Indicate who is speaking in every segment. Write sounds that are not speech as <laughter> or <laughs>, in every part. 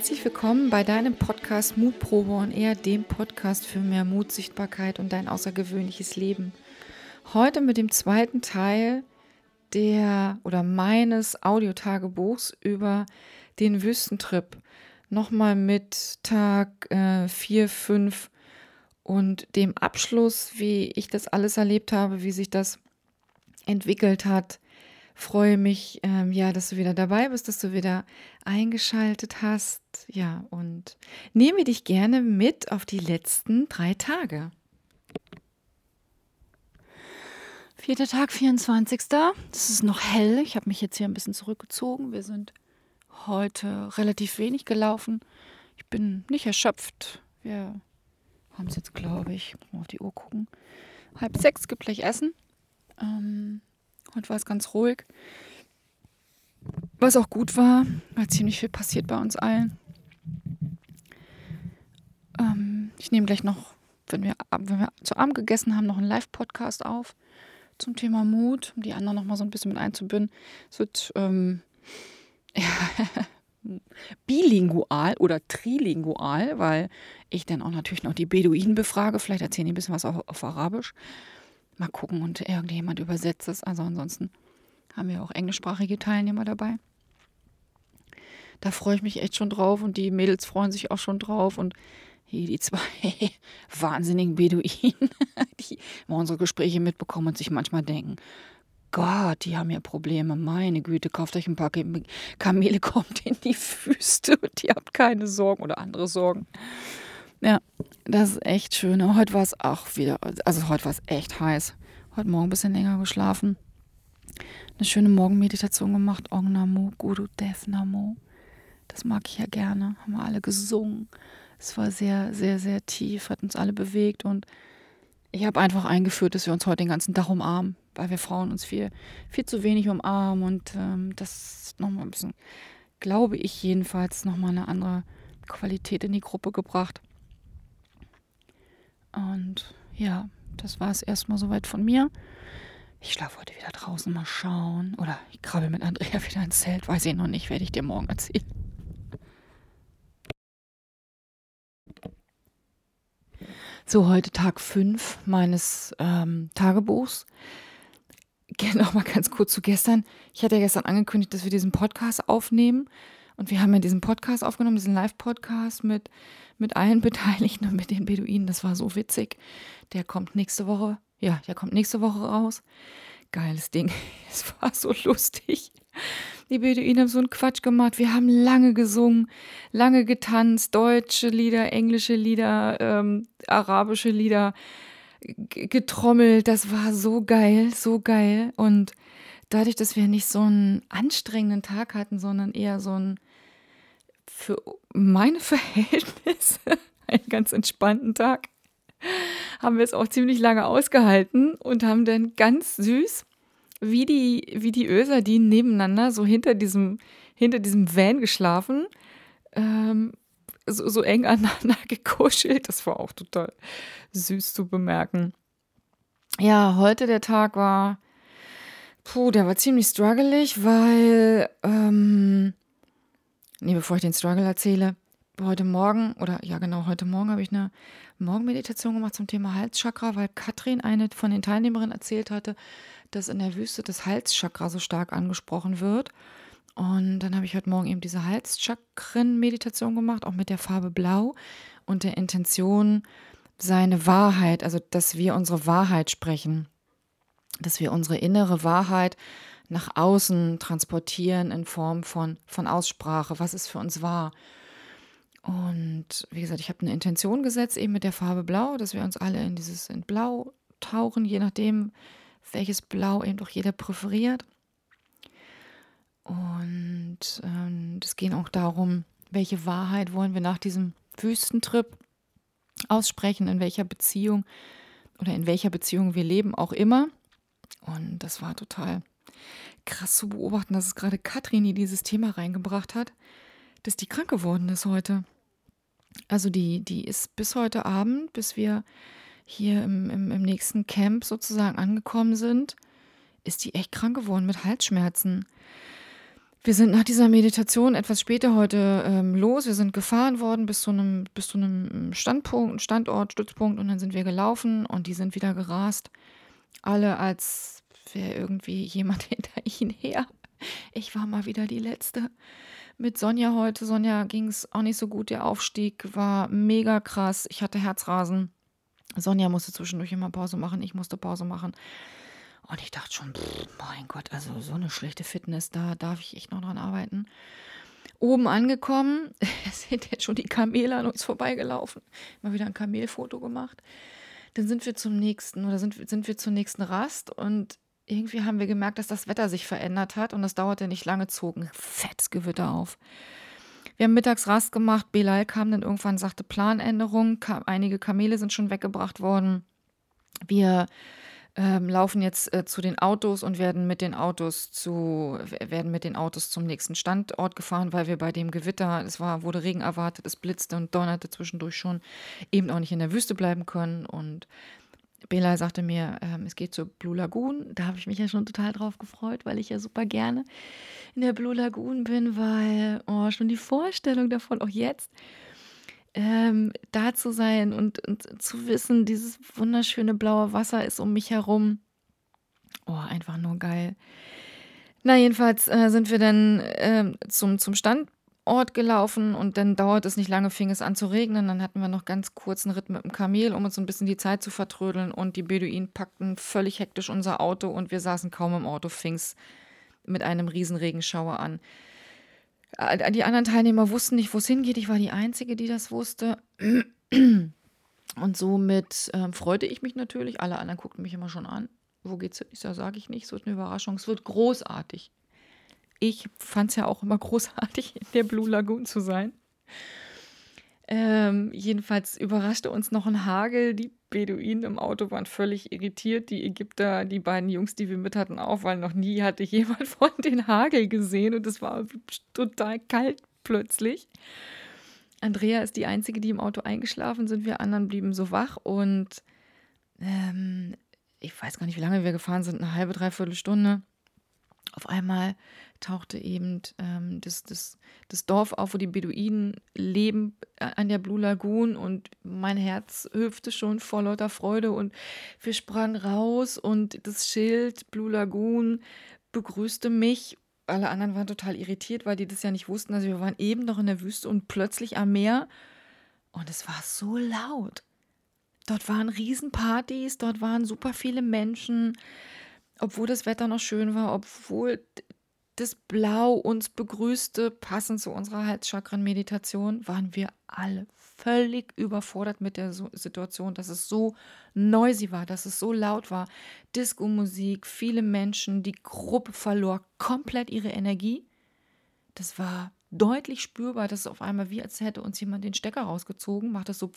Speaker 1: Herzlich willkommen bei deinem Podcast Mutprobe und eher dem Podcast für mehr Mut, Sichtbarkeit und dein außergewöhnliches Leben. Heute mit dem zweiten Teil der oder meines Audiotagebuchs über den Wüstentrip. Nochmal mit Tag 4, äh, 5 und dem Abschluss, wie ich das alles erlebt habe, wie sich das entwickelt hat freue mich, ähm, ja, dass du wieder dabei bist, dass du wieder eingeschaltet hast. Ja, und nehme dich gerne mit auf die letzten drei Tage. Vierter Tag, 24. Es ist noch hell. Ich habe mich jetzt hier ein bisschen zurückgezogen. Wir sind heute relativ wenig gelaufen. Ich bin nicht erschöpft. Wir haben es jetzt, glaube ich, mal auf die Uhr gucken. Halb sechs gibt gleich Essen. Ähm, Heute war es ganz ruhig. Was auch gut war, weil ziemlich viel passiert bei uns allen. Ähm, ich nehme gleich noch, wenn wir, wenn wir zu Abend gegessen haben, noch einen Live-Podcast auf zum Thema Mut, um die anderen noch mal so ein bisschen mit einzubinden. Es wird ähm, ja, <laughs> bilingual oder trilingual, weil ich dann auch natürlich noch die Beduinen befrage. Vielleicht erzählen die ein bisschen was auf, auf Arabisch mal gucken und irgendjemand übersetzt es. Also ansonsten haben wir auch englischsprachige Teilnehmer dabei. Da freue ich mich echt schon drauf und die Mädels freuen sich auch schon drauf und hier die zwei <laughs> wahnsinnigen Beduinen, <laughs> die immer unsere Gespräche mitbekommen und sich manchmal denken, Gott, die haben ja Probleme. Meine Güte, kauft euch ein paar Kamele, <laughs> kommt in die Wüste und ihr habt keine Sorgen oder andere Sorgen. Ja, das ist echt schön. Aber heute war es auch wieder, also heute war es echt heiß. Heute Morgen ein bisschen länger geschlafen. Eine schöne Morgenmeditation gemacht. Ong Namo, Guru Dev Namo. Das mag ich ja gerne. Haben wir alle gesungen. Es war sehr, sehr, sehr tief, hat uns alle bewegt und ich habe einfach eingeführt, dass wir uns heute den ganzen Tag umarmen, weil wir Frauen uns viel, viel zu wenig umarmen und ähm, das nochmal ein bisschen, glaube ich jedenfalls, nochmal eine andere Qualität in die Gruppe gebracht. Und ja, das war es erstmal soweit von mir. Ich schlafe heute wieder draußen, mal schauen. Oder ich krabbel mit Andrea <laughs> wieder ins Zelt. Weiß ich noch nicht, werde ich dir morgen erzählen. So, heute Tag 5 meines ähm, Tagebuchs. <laughs> Noch mal ganz kurz zu gestern. Ich hatte ja gestern angekündigt, dass wir diesen Podcast aufnehmen. Und wir haben ja diesen Podcast aufgenommen, diesen Live-Podcast mit, mit allen <laughs> Beteiligten und mit den Beduinen. Das war so witzig. Der kommt nächste Woche. Ja, der kommt nächste Woche raus. Geiles Ding. <laughs> Es war so lustig. Die Beduinen haben so einen Quatsch gemacht. Wir haben lange gesungen, lange getanzt, deutsche Lieder, englische Lieder, ähm, arabische Lieder getrommelt. Das war so geil, so geil. Und dadurch, dass wir nicht so einen anstrengenden Tag hatten, sondern eher so einen für meine Verhältnisse <laughs> einen ganz entspannten Tag, haben wir es auch ziemlich lange ausgehalten und haben dann ganz süß, wie die, wie die Öserdinen nebeneinander, so hinter diesem, hinter diesem Van geschlafen, ähm, so, so eng <laughs> aneinander gekuschelt. Das war auch total süß zu bemerken. Ja, heute der Tag war Puh, der war ziemlich struggelig, weil, ähm, nee, bevor ich den Struggle erzähle, heute Morgen, oder ja genau, heute Morgen habe ich eine Morgenmeditation gemacht zum Thema Halschakra, weil Katrin, eine von den Teilnehmerinnen, erzählt hatte, dass in der Wüste das Halschakra so stark angesprochen wird. Und dann habe ich heute Morgen eben diese Halschakren-Meditation gemacht, auch mit der Farbe Blau und der Intention, seine Wahrheit, also dass wir unsere Wahrheit sprechen dass wir unsere innere Wahrheit nach außen transportieren in Form von, von Aussprache, was ist für uns wahr. Und wie gesagt, ich habe eine Intention gesetzt, eben mit der Farbe Blau, dass wir uns alle in dieses in Blau tauchen, je nachdem, welches Blau eben doch jeder präferiert. Und ähm, es geht auch darum, welche Wahrheit wollen wir nach diesem Wüstentrip aussprechen, in welcher Beziehung oder in welcher Beziehung wir leben, auch immer. Und das war total krass zu beobachten, dass es gerade Katrin, die dieses Thema reingebracht hat, dass die krank geworden ist heute. Also die, die ist bis heute Abend, bis wir hier im, im, im nächsten Camp sozusagen angekommen sind, ist die echt krank geworden mit Halsschmerzen. wir sind nach dieser Meditation etwas später heute ähm, los. Wir sind gefahren worden bis zu einem, bis zu einem Standpunkt, Standort, Stützpunkt und dann sind wir gelaufen und die sind wieder gerast. Alle als wäre irgendwie jemand <laughs> hinter ihnen her. Ich war mal wieder die Letzte. Mit Sonja heute. Sonja ging es auch nicht so gut. Der Aufstieg war mega krass. Ich hatte Herzrasen. Sonja musste zwischendurch immer Pause machen. Ich musste Pause machen. Und ich dachte schon, pff, mein Gott, also so eine schlechte Fitness, da darf ich echt noch dran arbeiten. Oben angekommen, <laughs> sind jetzt schon die Kamele an uns vorbeigelaufen. Mal wieder ein Kamelfoto gemacht. Dann sind wir zum nächsten oder sind, sind wir zur nächsten Rast und irgendwie haben wir gemerkt, dass das Wetter sich verändert hat und das dauerte nicht lange, zogen fettes Gewitter auf. Wir haben mittags Rast gemacht, Belal kam dann irgendwann, sagte Planänderung, kam, einige Kamele sind schon weggebracht worden. Wir ähm, laufen jetzt äh, zu den Autos und werden mit den Autos zu werden mit den Autos zum nächsten Standort gefahren, weil wir bei dem Gewitter, es war wurde Regen erwartet, es blitzte und donnerte zwischendurch schon, eben auch nicht in der Wüste bleiben können und Bela sagte mir, ähm, es geht zur Blue Lagoon. Da habe ich mich ja schon total drauf gefreut, weil ich ja super gerne in der Blue Lagoon bin, weil oh, schon die Vorstellung davon, auch jetzt, ähm, da zu sein und, und zu wissen, dieses wunderschöne blaue Wasser ist um mich herum. Oh, einfach nur geil. Na, jedenfalls äh, sind wir dann äh, zum, zum Standort gelaufen und dann dauert es nicht lange, fing es an zu regnen. Dann hatten wir noch ganz kurzen Ritt mit dem Kamel, um uns ein bisschen die Zeit zu vertrödeln. Und die Beduinen packten völlig hektisch unser Auto und wir saßen kaum im Auto, fing es mit einem riesen Regenschauer an. Äh, die anderen Teilnehmer wussten nicht, wo es hingeht. Ich war die Einzige, die das wusste. Und somit äh, freute ich mich natürlich. Alle anderen guckten mich immer schon an. Wo geht's hin? Ich sage, sage ich nicht. Es wird eine Überraschung. Es wird großartig. Ich fand es ja auch immer <laughs> großartig, in der Blue Lagoon zu sein. Ähm, jedenfalls überraschte uns noch ein Hagel. Die Beduinen im Auto waren völlig irritiert. Die Ägypter, die beiden Jungs, die wir mit hatten, auch, weil noch nie hatte <laughs> jemand von den Hagel gesehen und es war total kalt plötzlich. Andrea ist die Einzige, die im Auto eingeschlafen sind. Wir anderen blieben so wach und ähm, ich weiß gar nicht, wie lange wir gefahren sind, eine halbe, dreiviertel Stunde. Auf einmal tauchte eben ähm, das, das, das Dorf auf, wo die Beduinen leben, an der Blue Lagoon und mein Herz hüpfte schon vor lauter Freude und wir sprangen raus und das Schild Blue Lagoon begrüßte mich. Alle anderen waren total irritiert, weil die das ja nicht wussten. Also wir waren eben noch in der Wüste und plötzlich am Meer und es war so laut. Dort waren Riesenpartys, dort waren super viele Menschen obwohl das Wetter noch schön war, obwohl das Blau uns begrüßte, passend zu unserer Halschakren-Meditation, waren wir alle völlig überfordert mit der Situation, dass es so noisy war, dass es so laut war. Disco-Musik, viele Menschen, die Gruppe verlor komplett ihre Energie. Das war deutlich spürbar, dass es auf einmal wie als hätte uns jemand den Stecker rausgezogen, macht das so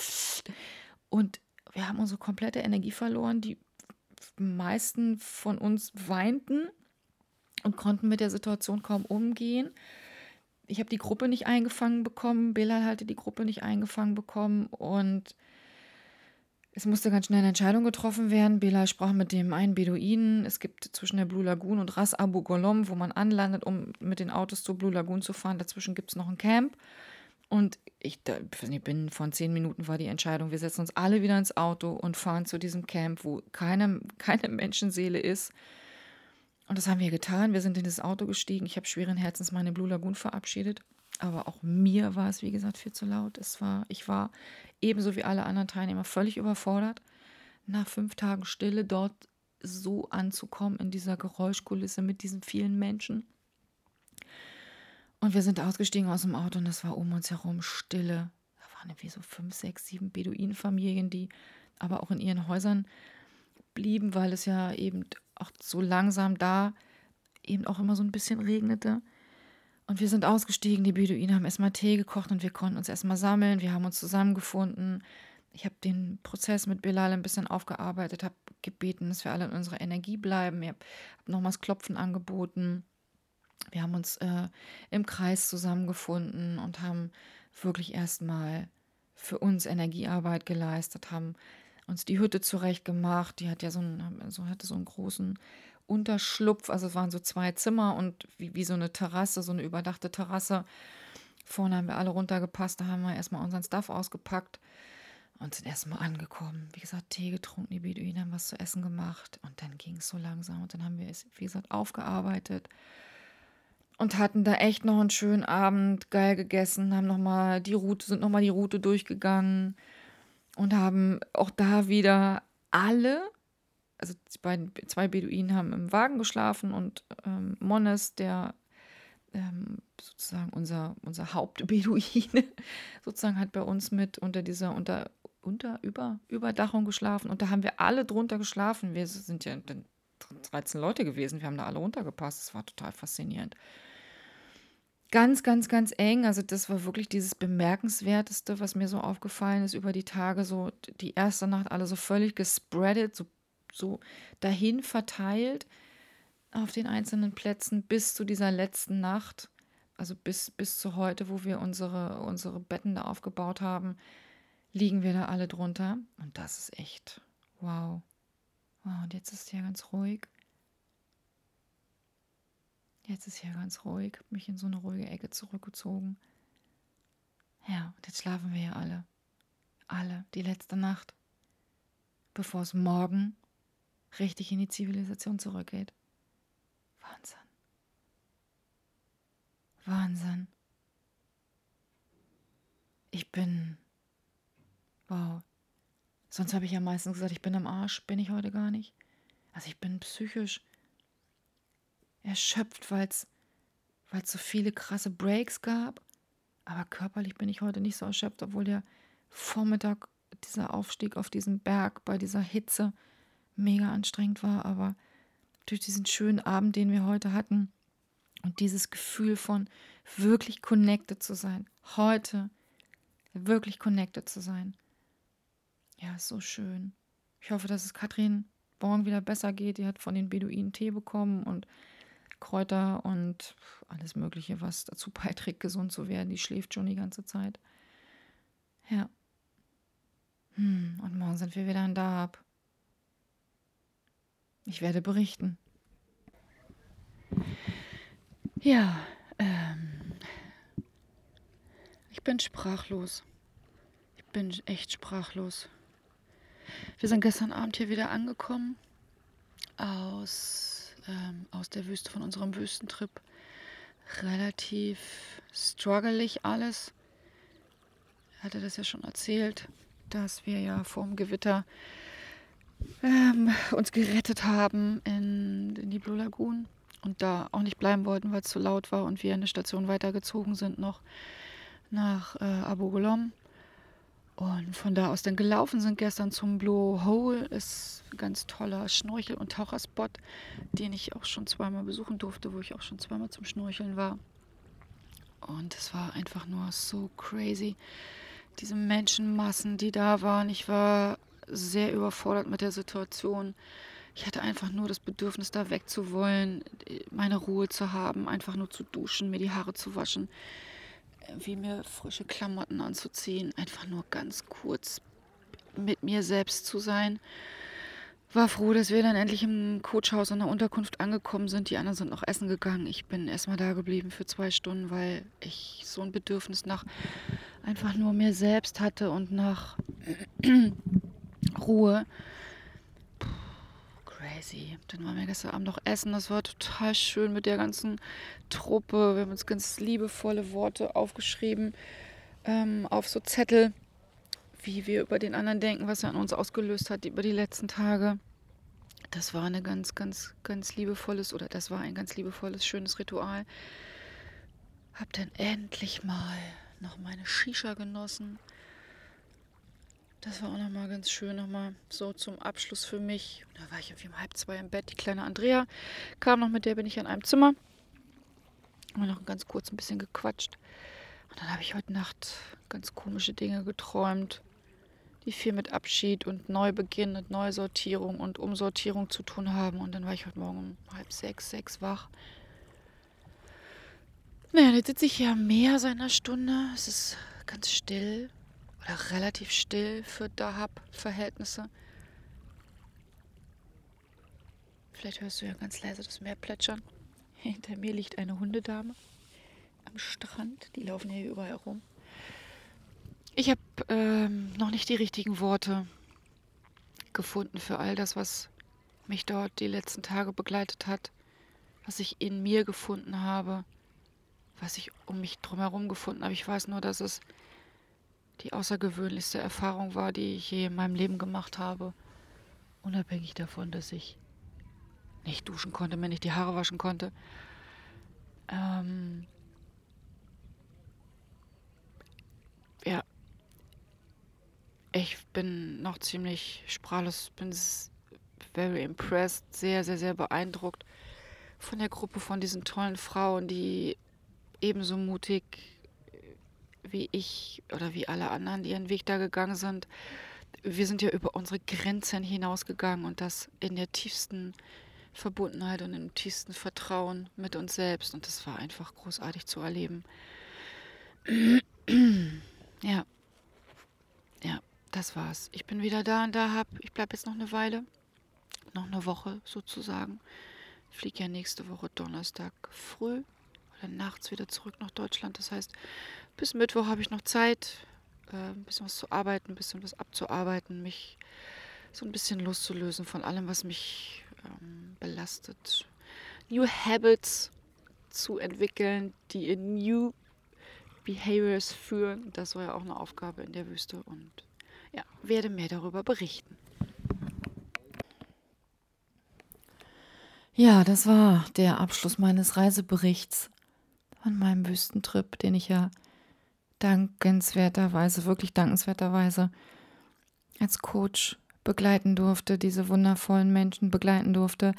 Speaker 1: und wir haben unsere komplette Energie verloren. Die meisten von uns weinten und konnten mit der Situation kaum umgehen. Ich habe die Gruppe nicht eingefangen bekommen, Bilal hatte die Gruppe nicht eingefangen bekommen und es musste ganz schnell eine Entscheidung getroffen werden. Bilal sprach mit dem einen Beduinen. Es gibt zwischen der Blue Lagoon und Ras Abu Golom, wo man anlandet, um mit den Autos zur Blue Lagoon zu fahren. Dazwischen gibt es noch ein Camp. Und ich, ich bin von zehn Minuten war die Entscheidung, wir setzen uns alle wieder ins Auto und fahren zu diesem Camp, wo keine, <laughs> keine Menschenseele ist. Und das haben wir getan. Wir sind in das Auto gestiegen. Ich habe schweren Herzens meine Blue Lagoon verabschiedet. Aber auch mir war es, wie gesagt, viel zu laut. Es war, ich war ebenso wie alle anderen Teilnehmer völlig überfordert. Nach fünf Tagen Stille dort so anzukommen in dieser Geräuschkulisse mit diesen vielen Menschen. Und wir sind ausgestiegen aus dem Auto und es war um uns herum Stille. Da waren irgendwie so fünf, sechs, sieben Beduinenfamilien, die aber auch in ihren Häusern blieben, weil es ja eben auch so langsam da eben auch immer so ein bisschen regnete. Und wir sind ausgestiegen, die Beduinen haben erstmal Tee gekocht und wir konnten uns erstmal sammeln. Wir haben uns zusammengefunden. Ich habe den Prozess mit Bilal ein bisschen aufgearbeitet, habe gebeten, dass wir alle in unserer Energie bleiben. Ich habe nochmals Klopfen angeboten wir haben uns äh, im Kreis zusammengefunden und haben wirklich erstmal für uns Energiearbeit geleistet, haben uns die Hütte zurecht gemacht. Die hat ja so einen, so hatte so einen großen Unterschlupf. Also es waren so zwei Zimmer und wie, wie so eine Terrasse, so eine überdachte Terrasse. Vorne haben wir alle runtergepasst. Da haben wir erstmal unseren Stuff ausgepackt und sind erstmal angekommen. Wie gesagt, Tee getrunken, die Beduinen haben was zu essen gemacht. Und dann ging es so langsam. Und dann haben wir es, wie gesagt, aufgearbeitet und hatten da echt noch einen schönen Abend, geil gegessen, haben noch mal die Route, sind nochmal die Route durchgegangen und haben auch da wieder alle, also beiden, zwei Beduinen haben im Wagen geschlafen und ähm, Mones, der ähm, sozusagen unser, unser Hauptbeduine, <laughs> sozusagen hat bei uns mit unter dieser, unter, unter, über, Überdachung geschlafen und da haben wir alle drunter geschlafen. Wir sind ja 13 Leute gewesen, wir haben da alle runtergepasst. Das war total faszinierend ganz, ganz, ganz eng. Also das war wirklich dieses Bemerkenswerteste, was mir so aufgefallen ist über die Tage. So die erste Nacht alle so völlig gespreadet, so, so dahin verteilt auf den einzelnen Plätzen bis zu dieser letzten Nacht. Also bis, bis zu heute, wo wir unsere, unsere Betten da aufgebaut haben, liegen wir da alle drunter. Und das ist echt wow. Wow, und jetzt ist es ja ganz ruhig. Jetzt ist hier ganz ruhig, habe mich in so eine ruhige Ecke zurückgezogen. Ja, und jetzt schlafen wir ja alle. Alle, die letzte Nacht. Bevor es morgen richtig in die Zivilisation zurückgeht. Wahnsinn. Wahnsinn. Ich bin. Wow. Sonst habe ich ja meistens gesagt, ich bin am Arsch. Bin ich heute gar nicht. Also ich bin psychisch erschöpft, weil es so viele krasse Breaks gab. Aber körperlich bin ich heute nicht so erschöpft, obwohl der Vormittag, dieser Aufstieg auf diesen Berg bei dieser Hitze mega anstrengend war. Aber durch diesen schönen Abend, den wir heute hatten und dieses Gefühl von wirklich connected zu sein, heute wirklich connected zu sein. Ja, ist so schön. Ich hoffe, dass es Katrin morgen wieder besser geht. Die hat von den Beduinen Tee bekommen und Kräuter und alles Mögliche, was dazu <laughs> beiträgt, gesund zu werden. Die schläft schon die ganze Zeit. Ja. Hm, und morgen sind wir wieder in Dahab. Ich werde berichten. Ja, ähm, ich bin sprachlos. Ich bin echt sprachlos. Wir sind gestern Abend hier wieder angekommen aus ähm, aus der Wüste von unserem Wüstentrip relativ struggelig alles. Ich hatte das ja schon erzählt, dass wir ja vor dem Gewitter ähm, uns gerettet haben in, in die Blue Lagoon und da auch nicht bleiben wollten, weil es zu laut war und wir eine Station weitergezogen sind noch nach äh, Abu Gholom. Und von da aus dann gelaufen sind gestern zum Blue Hole. Ist ein ganz toller Schnorchel- und Taucherspot, den ich auch schon zweimal besuchen durfte, wo ich auch schon zweimal zum Schnorcheln war. Und es war einfach nur so crazy. Diese Menschenmassen, die da waren. Ich war sehr überfordert mit der Situation. Ich hatte einfach nur das Bedürfnis, da wegzuwollen, meine Ruhe zu haben, einfach nur zu duschen, mir die Haare zu waschen wie mir frische Klamotten anzuziehen, einfach nur ganz kurz mit mir selbst zu sein. War froh, dass wir dann endlich im Coachhaus in der Unterkunft angekommen sind. Die anderen sind noch essen gegangen. Ich bin erstmal da geblieben für zwei Stunden, weil ich so ein Bedürfnis nach einfach nur mir selbst hatte und nach <clears throat> Ruhe crazy. Dann waren wir gestern Abend noch essen. Das war total schön mit der ganzen Truppe. Wir haben uns ganz liebevolle Worte aufgeschrieben ähm, auf so Zettel, wie wir über den anderen denken, was er an uns ausgelöst hat über die letzten Tage. Das war eine ganz, ganz, ganz liebevolles oder das war ein ganz liebevolles, schönes Ritual. Hab dann endlich mal noch meine Shisha genossen das war auch nochmal ganz schön, nochmal so zum Abschluss für mich. Da war ich irgendwie um halb zwei im Bett. Die kleine Andrea kam noch, mit der bin ich in einem Zimmer. Haben noch ganz kurz ein bisschen gequatscht. Und dann habe ich heute Nacht ganz komische Dinge geträumt, die viel mit Abschied und Neubeginn und Neusortierung und Umsortierung zu tun haben. Und dann war ich heute Morgen um halb sechs, sechs wach. Naja, jetzt sitze ich hier am Meer seit Stunde. Es ist ganz still oder relativ still für Dahab-Verhältnisse. Vielleicht hörst du ja ganz leise das Meer plätschern. <laughs> Hinter mir liegt eine Hundedame am Strand. Die laufen hier überall rum. Ich habe ähm, noch nicht die richtigen Worte gefunden für all das, was mich dort die letzten Tage begleitet hat, was ich in mir gefunden habe, was ich um mich drumherum gefunden habe. Ich weiß nur, dass es die außergewöhnlichste Erfahrung war, die ich je in meinem Leben gemacht habe. Unabhängig davon, dass ich nicht duschen konnte, mir nicht die Haare waschen konnte. Ähm ja, ich bin noch ziemlich sprachlos, bin very impressed, sehr, sehr, sehr beeindruckt von der Gruppe von diesen tollen Frauen, die ebenso mutig wie ich oder wie alle anderen, die ihren Weg da gegangen sind. Wir sind ja über unsere Grenzen hinausgegangen und das in der tiefsten Verbundenheit und im tiefsten Vertrauen mit uns selbst. Und das war einfach großartig zu erleben. <clears throat> ja. Ja, das war's. Ich bin wieder da und da hab. Ich bleibe jetzt noch eine Weile. Noch eine Woche sozusagen. Fliege ja nächste Woche Donnerstag früh oder nachts wieder zurück nach Deutschland. Das heißt, bis Mittwoch habe ich noch Zeit, äh, ein bisschen was zu arbeiten, ein bisschen was abzuarbeiten, mich so ein bisschen loszulösen von allem, was mich ähm, belastet. New Habits zu entwickeln, die in New Behaviors führen. Das war ja auch eine Aufgabe in der Wüste und ja, werde mehr darüber berichten. Ja, das war der Abschluss meines Reiseberichts an meinem Wüstentrip, den ich ja dankenswerterweise, wirklich dankenswerterweise als Coach begleiten durfte, diese wundervollen Menschen begleiten durfte,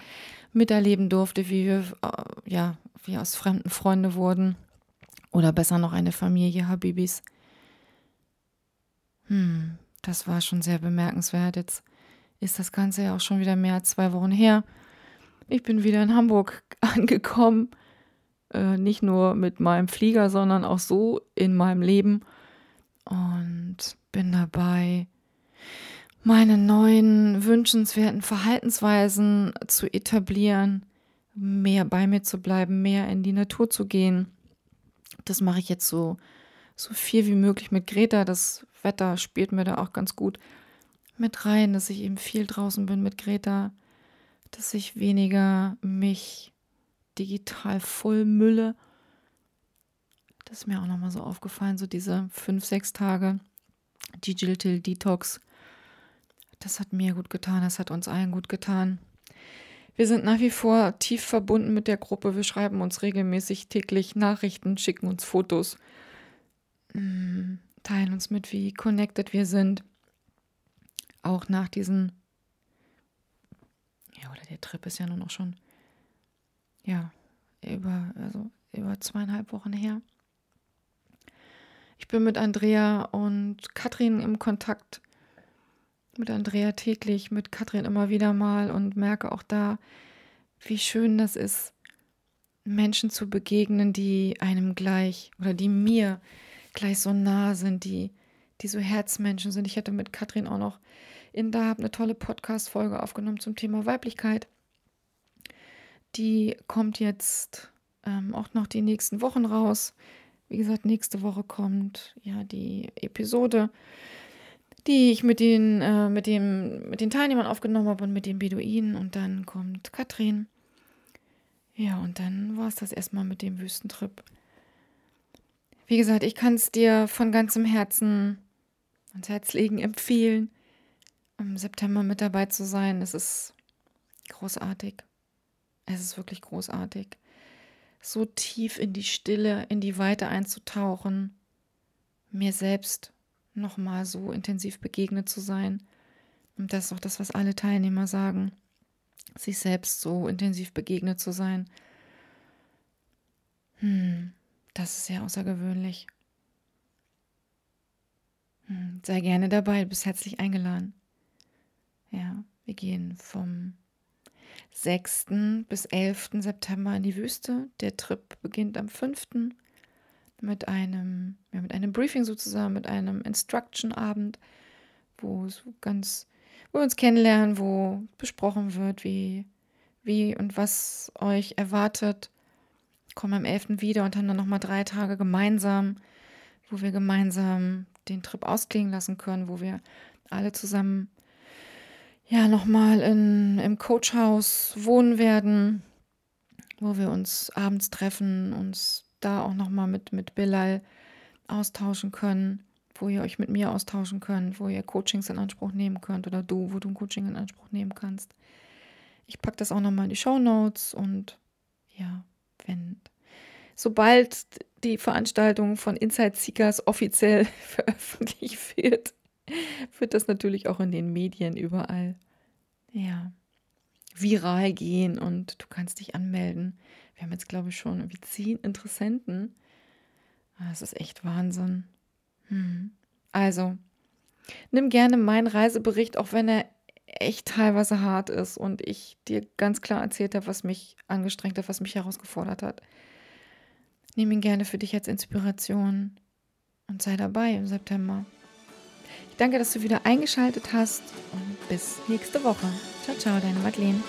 Speaker 1: miterleben durfte, wie wir, äh, ja, wie aus fremden Freunde wurden. Oder besser noch eine Familie Habibis. Hm, das war schon sehr bemerkenswert. Jetzt ist das Ganze ja auch schon wieder mehr als zwei Wochen her. Ich bin wieder in Hamburg <laughs> angekommen äh, nicht nur mit meinem Flieger, sondern auch so in meinem Leben. Und bin dabei, meine neuen wünschenswerten Verhaltensweisen zu etablieren, mehr bei mir zu bleiben, mehr in die Natur zu gehen. Das mache ich jetzt so, so viel wie möglich mit Greta. Das Wetter spielt mir da auch ganz gut mit rein, dass ich eben viel draußen bin mit Greta, dass ich weniger mich digital voll Mülle. Das ist mir auch nochmal so aufgefallen, so diese fünf, sechs Tage Digital Detox. Das hat mir gut getan, das hat uns allen gut getan. Wir sind nach wie vor tief verbunden mit der Gruppe. Wir schreiben uns regelmäßig täglich Nachrichten, schicken uns Fotos, mm, teilen uns mit, wie connected wir sind. Auch nach diesen, ja, oder der Trip ist ja nur noch schon ja, über, also über zweieinhalb Wochen her. Ich bin mit Andrea und Katrin im Kontakt. Mit Andrea täglich, mit Katrin immer wieder mal und merke auch da, wie schön das ist, Menschen zu begegnen, die einem gleich oder die mir gleich so nah sind, die, die so Herzmenschen sind. Ich hatte mit Katrin auch noch in da eine tolle Podcast-Folge aufgenommen zum Thema Weiblichkeit. Die kommt jetzt ähm, auch noch die nächsten Wochen raus. Wie gesagt, nächste Woche kommt ja die Episode, die ich mit den, äh, mit dem, mit den Teilnehmern aufgenommen habe und mit den Beduinen. Und dann kommt Katrin. Ja, und dann war es das erstmal mit dem Wüstentrip. Wie gesagt, ich kann es dir von ganzem Herzen ans Herz legen, empfehlen, im September mit dabei zu sein. Es ist großartig. Es ist wirklich großartig. So tief in die Stille, in die Weite einzutauchen, mir selbst nochmal so intensiv begegnet zu sein. Und das ist auch das, was alle Teilnehmer sagen. Sich selbst so intensiv begegnet zu sein. Hm, das ist sehr außergewöhnlich. Hm, sei gerne dabei, du bist herzlich eingeladen. Ja, wir gehen vom 6. bis 11. September in die Wüste. Der Trip beginnt am 5. mit einem, ja, mit einem Briefing sozusagen, mit einem Instruction-Abend, wo so ganz, wo wir uns kennenlernen, wo besprochen wird, wie, wie und was euch erwartet. Kommen am 11. wieder und haben dann nochmal drei Tage gemeinsam, wo wir gemeinsam den Trip ausklingen lassen können, wo wir alle zusammen ja nochmal im Coachhaus wohnen werden, wo wir uns abends treffen, uns da auch nochmal mit, mit Bilal austauschen können, wo ihr euch mit mir austauschen könnt, wo ihr Coachings in Anspruch nehmen könnt oder du, wo du ein Coaching in Anspruch nehmen kannst. Ich packe das auch nochmal in die Show Notes und ja, wenn sobald die Veranstaltung von Inside Seekers offiziell <laughs> veröffentlicht wird, <laughs> wird das natürlich auch in den Medien überall ja, viral gehen und du kannst dich anmelden. Wir haben jetzt, glaube ich, schon irgendwie zehn Interessenten. Ah, das ist echt Wahnsinn. Hm. Also, nimm gerne meinen Reisebericht, auch wenn er echt teilweise hart ist und ich dir ganz klar erzählt habe, was mich angestrengt hat, was mich herausgefordert hat. Nimm ihn gerne für dich als Inspiration und sei dabei im September. Danke, dass du wieder eingeschaltet hast und bis nächste Woche. Ciao, ciao, deine Madeleine.